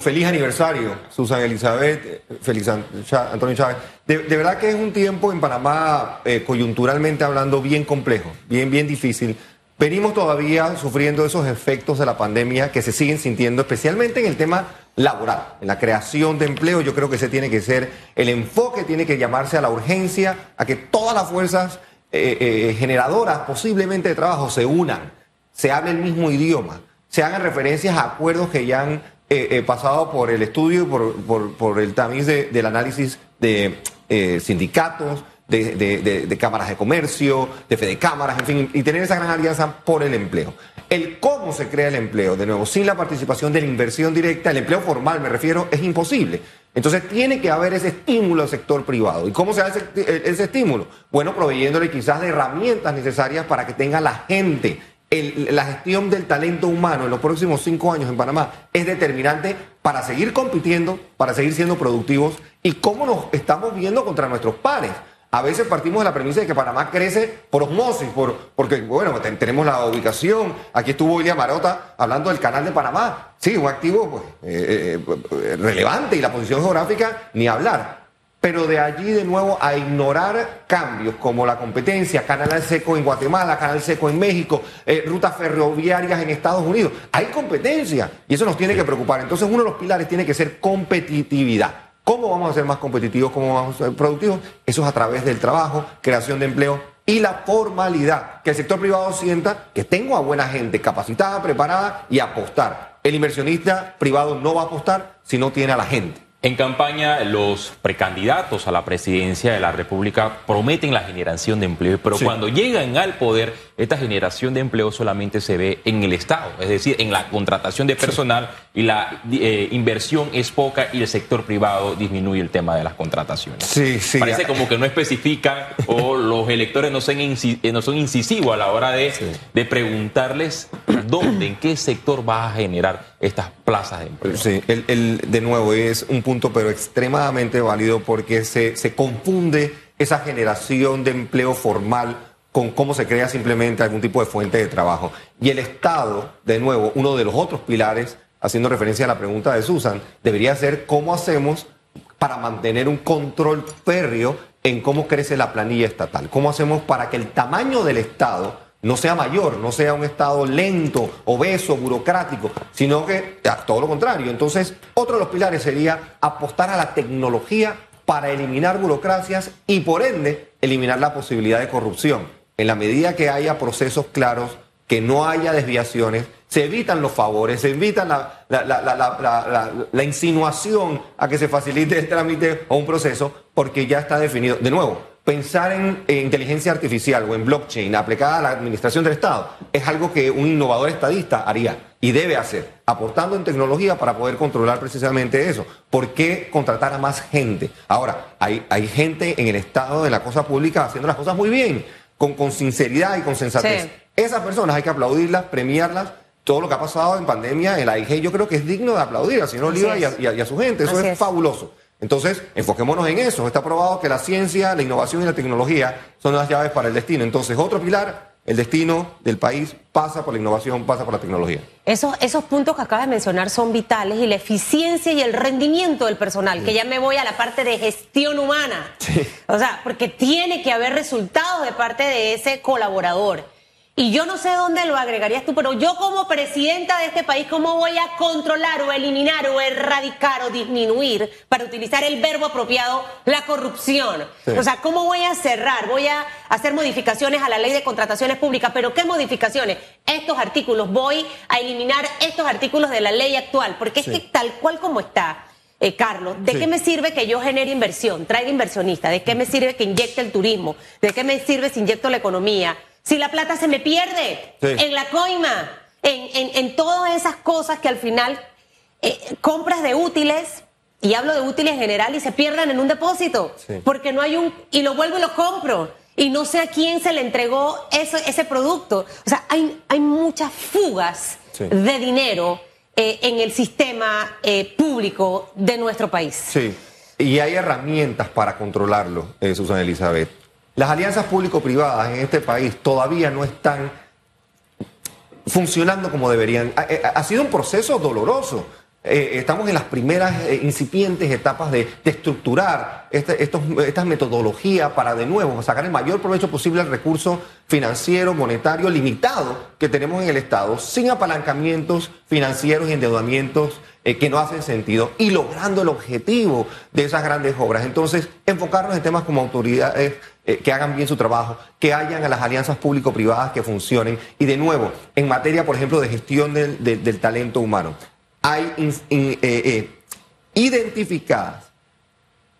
Feliz aniversario, Susan Elizabeth, Félix Antonio Chávez. De, verdad que es un tiempo en Panamá, eh, coyunturalmente hablando, bien complejo, bien, bien difícil. Venimos todavía sufriendo esos efectos de la pandemia que se siguen sintiendo, especialmente en el tema laboral, en la creación de empleo. Yo creo que ese tiene que ser el enfoque, tiene que llamarse a la urgencia, a que todas las fuerzas eh, eh, generadoras posiblemente de trabajo se unan, se hable el mismo idioma, se hagan referencias a acuerdos que ya han eh, eh, pasado por el estudio y por, el tamiz del análisis de eh, sindicatos, de, cámaras de comercio, de fede cámaras, en fin, y tener esa gran alianza por el empleo. El cómo se crea el empleo, de nuevo, sin la participación de la inversión directa, el empleo formal me refiero, es imposible. Entonces tiene que haber ese estímulo al sector privado. ¿Y cómo se hace ese estímulo? Bueno, proveyéndole quizás de herramientas necesarias para que tenga la gente la gestión del talento humano en los próximos cinco años en Panamá es determinante para seguir compitiendo, para seguir siendo productivos y cómo nos estamos viendo contra nuestros pares. A veces partimos de la premisa de que Panamá crece por osmosis, por, porque, bueno, tenemos la ubicación. Aquí estuvo William Marota hablando del canal de Panamá. Sí, un activo pues, eh, eh, relevante y la posición geográfica, ni hablar pero de allí de nuevo a ignorar cambios como la competencia, canal seco en Guatemala, canal seco en México, eh, rutas ferroviarias en Estados Unidos. Hay competencia y eso nos tiene que preocupar. Entonces uno de los pilares tiene que ser competitividad. ¿Cómo vamos a ser más competitivos? ¿Cómo vamos a ser productivos? Eso es a través del trabajo, creación de empleo y la formalidad. Que el sector privado sienta que tengo a buena gente capacitada, preparada y apostar. El inversionista privado no va a apostar si no tiene a la gente. En campaña, los precandidatos a la presidencia de la República prometen la generación de empleo, pero cuando llegan al poder, esta generación de empleo solamente se ve en el Estado, es decir, en la contratación de personal y la eh, inversión es poca y el sector privado disminuye el tema de las contrataciones. Sí, sí. Parece como que no especifican o los electores no son, eh, no son incisivos a la hora de, de preguntarles dónde, en qué sector va a generar estas plazas de empleo. Sí, el, de nuevo es un punto pero extremadamente válido porque se, se confunde esa generación de empleo formal con cómo se crea simplemente algún tipo de fuente de trabajo. Y el Estado, de nuevo, uno de los otros pilares, haciendo referencia a la pregunta de Susan, debería ser cómo hacemos para mantener un control férreo en cómo crece la planilla estatal. ¿Cómo hacemos para que el tamaño del Estado no sea mayor, no sea un Estado lento, obeso, burocrático, sino que todo lo contrario. Entonces, otro de los pilares sería apostar a la tecnología para eliminar burocracias y por ende eliminar la posibilidad de corrupción. En la medida que haya procesos claros, que no haya desviaciones, se evitan los favores, se evitan la, insinuación a que se facilite el trámite o un proceso, porque ya está definido. De nuevo, pensar en, inteligencia artificial o en blockchain aplicada a la administración del Estado es algo que un innovador estadista haría y debe hacer, aportando en tecnología para poder controlar precisamente eso. ¿Por qué contratar a más gente? Ahora, hay, hay gente en el Estado de la cosa pública haciendo las cosas muy bien, con, con sinceridad y con sensatez. Esas personas hay que aplaudirlas, premiarlas todo lo que ha pasado en pandemia en la IG, yo creo que es digno de aplaudir al señor Oliva y a, su gente. Eso es, fabuloso. Entonces, enfoquémonos en eso. Está probado que la ciencia, la innovación y la tecnología son las llaves para el destino. Entonces, otro pilar, el destino del país pasa por la innovación, pasa por la tecnología. Esos, esos puntos que acabas de mencionar son vitales y la eficiencia y el rendimiento del personal, que ya me voy a la parte de gestión humana. O sea, porque tiene que haber resultados de parte de ese colaborador. Y yo no sé dónde lo agregarías tú, pero yo como presidenta de este país, ¿cómo voy a controlar o eliminar o erradicar o disminuir, para utilizar el verbo apropiado, la corrupción? O sea, ¿cómo voy a cerrar? Voy a hacer modificaciones a la ley de contrataciones públicas, pero ¿qué modificaciones? Estos artículos, voy a eliminar estos artículos de la ley actual, porque es que tal cual como está. Eh, Carlos, ¿de qué me sirve que yo genere inversión, traiga inversionistas? ¿De qué me sirve que inyecte el turismo? ¿De qué me sirve si inyecto la economía? Si la plata se me pierde en la coima, en, todas esas cosas que al final eh, compras de útiles, y hablo de útiles en general, y se pierdan en un depósito, porque no hay un, y lo vuelvo y lo compro, y no sé a quién se le entregó ese, ese producto. O sea, hay, hay muchas fugas de dinero eh, en el sistema eh, público de nuestro país. Sí, y hay herramientas para controlarlo, Susana Elizabeth. Las alianzas público-privadas en este país todavía no están funcionando como deberían. Ha, sido un proceso doloroso. eh, estamos en las primeras eh, incipientes etapas de, estructurar este, estas metodologías para de nuevo sacar el mayor provecho posible al recurso financiero, monetario limitado que tenemos en el Estado, sin apalancamientos financieros y endeudamientos eh, que no hacen sentido y logrando el objetivo de esas grandes obras. Entonces, enfocarnos en temas como autoridades que hagan bien su trabajo, que hayan a las alianzas público-privadas que funcionen y de nuevo, en materia, por ejemplo, de gestión del talento humano hay eh, eh, identificadas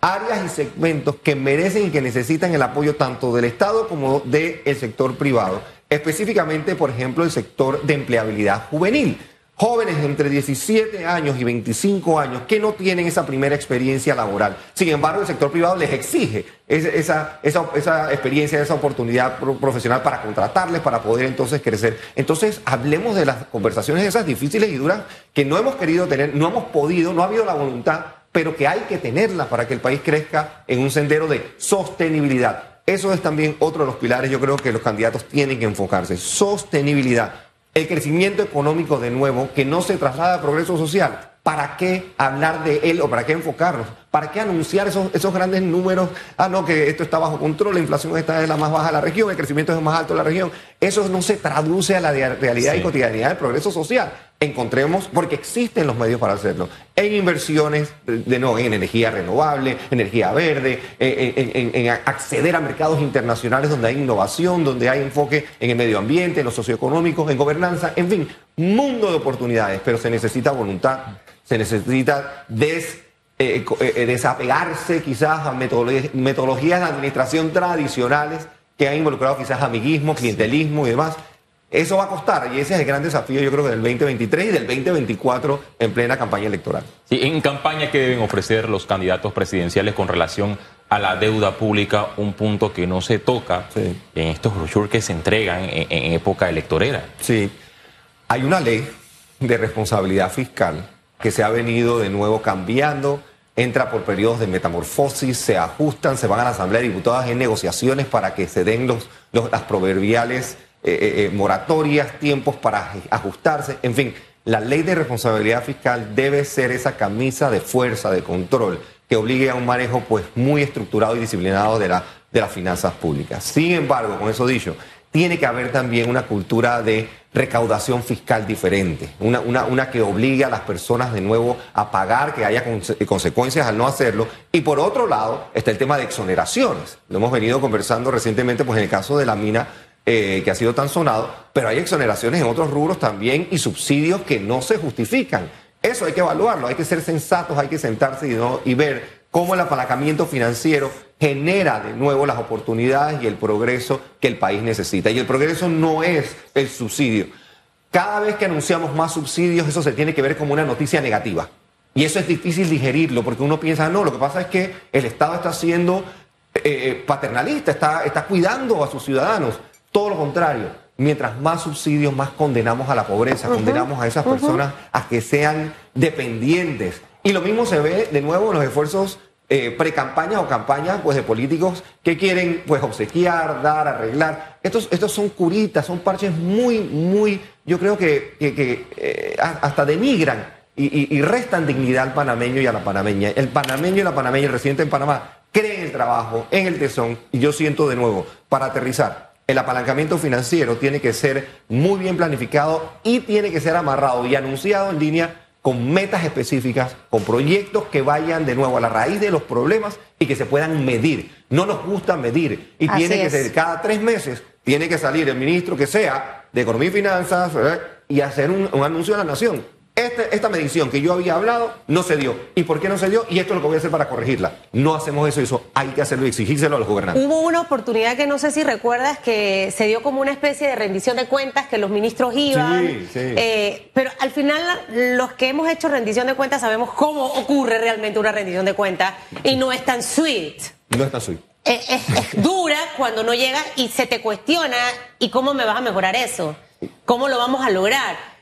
áreas y segmentos que merecen y que necesitan el apoyo tanto del Estado como del sector privado. Específicamente, por ejemplo, el sector de empleabilidad juvenil jóvenes entre 17 años y 25 años que no tienen esa primera experiencia laboral. Sin embargo, el sector privado les exige esa, esa, experiencia, esa oportunidad profesional para contratarles, para poder entonces crecer. Entonces, hablemos de las conversaciones esas difíciles y duras que no hemos querido tener, no hemos podido, no ha habido la voluntad, pero que hay que tenerlas para que el país crezca en un sendero de sostenibilidad. Eso es también otro de los pilares, yo creo que los candidatos tienen que enfocarse. Sostenibilidad el crecimiento económico de nuevo, que no se traslada a progreso social. ¿Para qué hablar de él o para qué enfocarnos? ¿Para qué anunciar esos, esos grandes números? Ah, no, que esto está bajo control, la inflación está es la más baja de la región, el crecimiento es más alto de la región. Eso no se traduce a la realidad y cotidianidad del progreso social. Encontremos, porque existen los medios para hacerlo, en inversiones, de nuevo, en energía renovable, energía verde, en, en, acceder a mercados internacionales donde hay innovación, donde hay enfoque en el medio ambiente, en lo socioeconómico, en gobernanza, en fin, mundo de oportunidades, pero se necesita voluntad, se necesita des eh, eh, eh, desapegarse quizás a metodologías de administración tradicionales que han involucrado quizás amiguismo, clientelismo y demás. Eso va a costar y ese es el gran desafío yo creo que del 2023 y del 2024 en plena campaña electoral. Sí, en campaña que deben ofrecer los candidatos presidenciales con relación a la deuda pública, un punto que no se toca en estos brochures que se entregan en, en época electorera. Sí, hay una ley de responsabilidad fiscal que se ha venido de nuevo cambiando, entra por periodos de metamorfosis, se ajustan, se van a la Asamblea de Diputados en negociaciones para que se den las proverbiales eh, eh, eh, moratorias, tiempos para ajustarse, en fin. La ley de responsabilidad fiscal debe ser esa camisa de fuerza, de control, que obligue a un manejo pues, muy estructurado y disciplinado de las finanzas públicas. Sin embargo, con eso dicho, tiene que haber también una cultura de recaudación fiscal diferente, una, una, una, que obligue a las personas de nuevo a pagar, que haya consecuencias al no hacerlo. Y por otro lado está el tema de exoneraciones. Lo hemos venido conversando recientemente, pues en el caso de la mina eh, que ha sido tan sonado, pero hay exoneraciones en otros rubros también y subsidios que no se justifican. Eso hay que evaluarlo, hay que ser sensatos, hay que sentarse y, no, y ver cómo el apalancamiento financiero genera de nuevo las oportunidades y el progreso que el país necesita. Y el progreso no es el subsidio. Cada vez que anunciamos más subsidios, eso se tiene que ver como una noticia negativa. Y eso es difícil digerirlo, porque uno piensa, no, lo que pasa es que el Estado está siendo eh, eh, paternalista, está, está cuidando a sus ciudadanos. Todo lo contrario, mientras más subsidios, más condenamos a la pobreza, condenamos a esas personas a que sean dependientes. Y lo mismo se ve de nuevo en los esfuerzos eh, pre-campañas o campañas pues, de políticos que quieren pues, obsequiar, dar, arreglar. Estos, estos son curitas, son parches muy, muy, yo creo que, eh, hasta denigran y, y, restan dignidad al panameño y a la panameña. El panameño y la panameña, el residente en Panamá, creen en el trabajo, en el tesón, y yo siento de nuevo, para aterrizar, el apalancamiento financiero tiene que ser muy bien planificado y tiene que ser amarrado y anunciado en línea con metas específicas, con proyectos que vayan de nuevo a la raíz de los problemas y que se puedan medir. No nos gusta medir y tiene que ser cada tres meses, tiene que salir el ministro que sea de Economía y Finanzas y hacer un, un anuncio a la nación. Este, esta medición que yo había hablado no se dio. ¿Y por qué no se dio? Y esto es lo que voy a hacer para corregirla. No hacemos eso, eso hay que hacerlo y exigírselo a los gobernantes. Hubo una oportunidad que no sé si recuerdas que se dio como una especie de rendición de cuentas, que los ministros iban. Sí, sí. Eh, pero al final, los que hemos hecho rendición de cuentas sabemos cómo ocurre realmente una rendición de cuentas y no es tan sweet. No es tan sweet. Es, es dura cuando no llega y se te cuestiona y cómo me vas a mejorar eso. ¿Cómo lo vamos a lograr?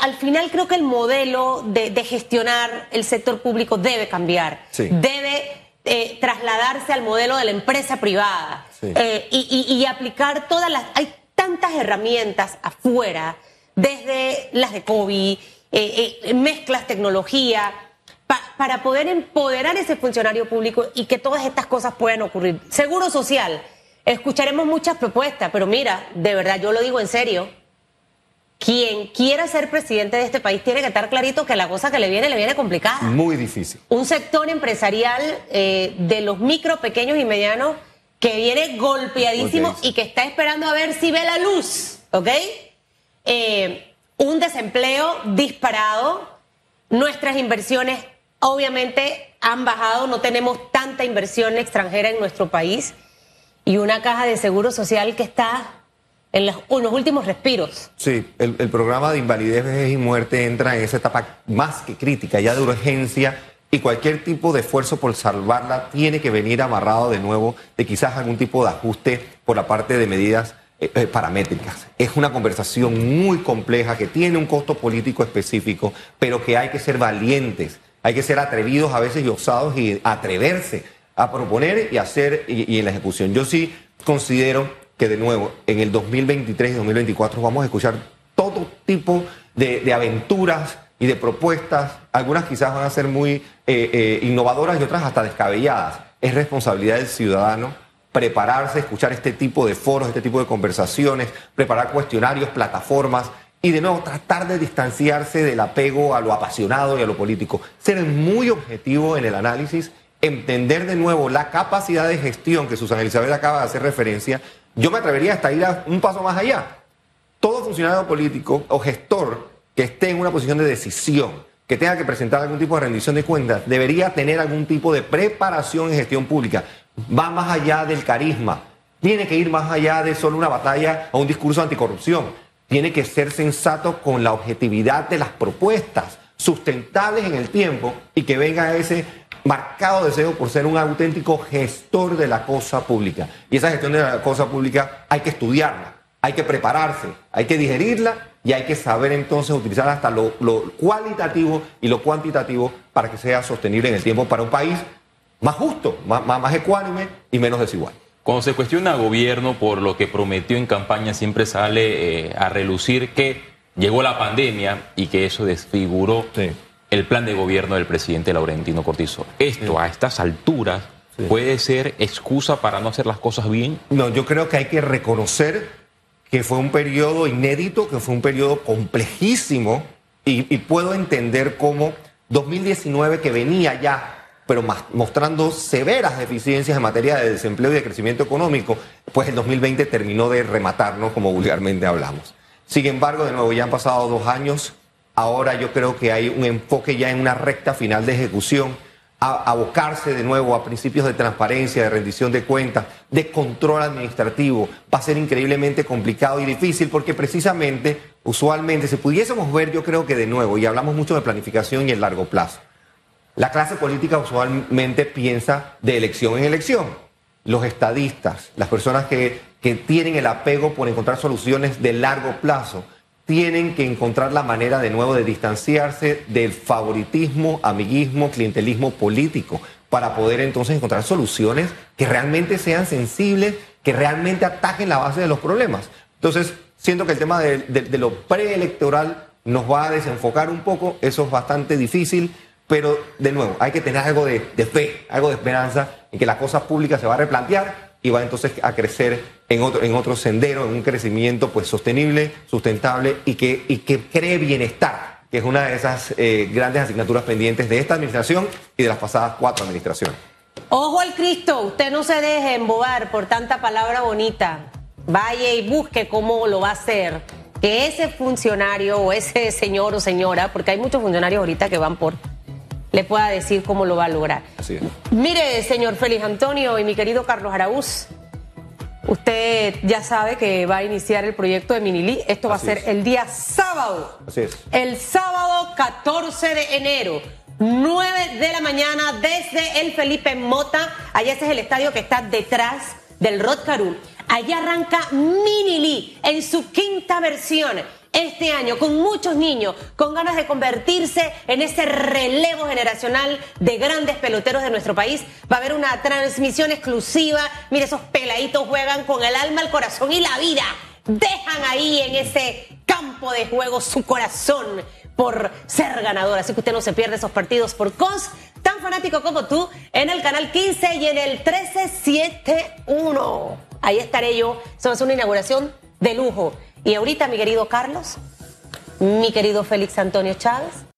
Al, final creo que el modelo de, gestionar el sector público debe cambiar. Debe eh, trasladarse al modelo de la empresa privada eh, y, aplicar todas las... Hay tantas herramientas afuera, desde las de COVID eh, mezclas tecnología, para poder empoderar ese funcionario público y que todas estas cosas puedan ocurrir. Seguro social, escucharemos muchas propuestas, pero mira, de verdad yo lo digo en serio, quien quiera ser presidente de este país tiene que estar clarito que la cosa que le viene, le viene complicada. Muy difícil. Un sector empresarial eh, de los micro, pequeños y medianos que viene golpeadísimo y que está esperando a ver si ve la luz, ¿ok? Eh, un desempleo disparado, nuestras inversiones obviamente han bajado, no tenemos tanta inversión extranjera en nuestro país y una caja de seguro social que está en los, últimos respiros. Sí, el, programa de invalidez, vejez y muerte entra en esa etapa más que crítica, ya de urgencia, y cualquier tipo de esfuerzo por salvarla tiene que venir amarrado de nuevo de quizás algún tipo de ajuste por la parte de medidas eh, eh, paramétricas. Es una conversación muy compleja que tiene un costo político específico, pero que hay que ser valientes, hay que ser atrevidos a veces y osados y atreverse a proponer y hacer y en la ejecución. Yo sí considero que de nuevo en el 2023 y 2024 vamos a escuchar todo tipo de, aventuras y de propuestas. Algunas quizás van a ser muy eh, eh, innovadoras y otras hasta descabelladas. Es responsabilidad del ciudadano prepararse, escuchar este tipo de foros, este tipo de conversaciones, preparar cuestionarios, plataformas y de nuevo tratar de distanciarse del apego a lo apasionado y a lo político. Ser muy objetivo en el análisis, entender de nuevo la capacidad de gestión que Susana Elizabeth acaba de hacer referencia yo me atrevería hasta ir a un paso más allá. Todo funcionario político o gestor que esté en una posición de decisión, que tenga que presentar algún tipo de rendición de cuentas, debería tener algún tipo de preparación en gestión pública. Va más allá del carisma. Tiene que ir más allá de solo una batalla o un discurso anticorrupción. Tiene que ser sensato con la objetividad de las propuestas, sustentables en el tiempo y que venga ese marcado deseo por ser un auténtico gestor de la cosa pública. Y esa gestión de la cosa pública hay que estudiarla, hay que prepararse, hay que digerirla y hay que saber entonces utilizar hasta lo, cualitativo y lo cuantitativo para que sea sostenible en el tiempo para un país más justo, más, más, ecuánime y menos desigual. Cuando se cuestiona gobierno por lo que prometió en campaña, siempre sale eh, a relucir que llegó la pandemia y que eso desfiguró el plan de gobierno del presidente Laurentino Cortizo. Esto a estas alturas puede ser excusa para no hacer las cosas bien. No, yo creo que hay que reconocer que fue un periodo inédito, que fue un periodo complejísimo y, puedo entender cómo 2019 que venía ya, pero mostrando severas deficiencias en materia de desempleo y de crecimiento económico, pues el 2020 terminó de rematarnos como vulgarmente hablamos. Sin embargo, de nuevo, ya han pasado dos años Ahora yo creo que hay un enfoque ya en una recta final de ejecución, a abocarse de nuevo a principios de transparencia, de rendición de cuentas, de control administrativo. Va a ser increíblemente complicado y difícil porque precisamente, usualmente, si pudiésemos ver, yo creo que de nuevo, y hablamos mucho de planificación y el largo plazo, la clase política usualmente piensa de elección en elección. Los estadistas, las personas que, que tienen el apego por encontrar soluciones de largo plazo, tienen que encontrar la manera de nuevo de distanciarse del favoritismo, amiguismo, clientelismo político para poder entonces encontrar soluciones que realmente sean sensibles, que realmente ataquen la base de los problemas. Entonces, siento que el tema de, lo preelectoral nos va a desenfocar un poco, eso es bastante difícil, pero de nuevo, hay que tener algo de, de fe, algo de esperanza en que la cosa pública se va a replantear y va entonces a crecer en otro, en otro sendero, en un crecimiento pues sostenible, sustentable y que, y que cree bienestar, que es una de esas eh, grandes asignaturas pendientes de esta administración y de las pasadas cuatro administraciones. Ojo al Cristo, usted no se deje embobar por tanta palabra bonita. Vaya y busque cómo lo va a hacer. Que ese funcionario o ese señor o señora, porque hay muchos funcionarios ahorita que van por le pueda decir cómo lo va a lograr. Así es. Mire, señor Félix Antonio y mi querido Carlos Araúz, usted ya sabe que va a iniciar el proyecto de Minilí. Esto va a ser el día sábado. Así es. El sábado 14 de enero. 9 de la mañana desde el Felipe Mota. Allá ese es el estadio que está detrás del Rod Allá arranca Minilí en su quinta versión este año con muchos niños con ganas de convertirse en ese relevo generacional de grandes peloteros de nuestro país. Va a haber una transmisión exclusiva. Mire, esos peladitos juegan con el alma, el corazón y la vida. Dejan ahí en ese campo de juego su corazón por ser ganador. Así que usted no se pierde esos partidos por CONS, tan fanático como tú, en el canal 15 y en el 1371. Ahí estaré yo. Se una inauguración de lujo. Y ahorita, mi querido Carlos, mi querido Félix Antonio Chávez,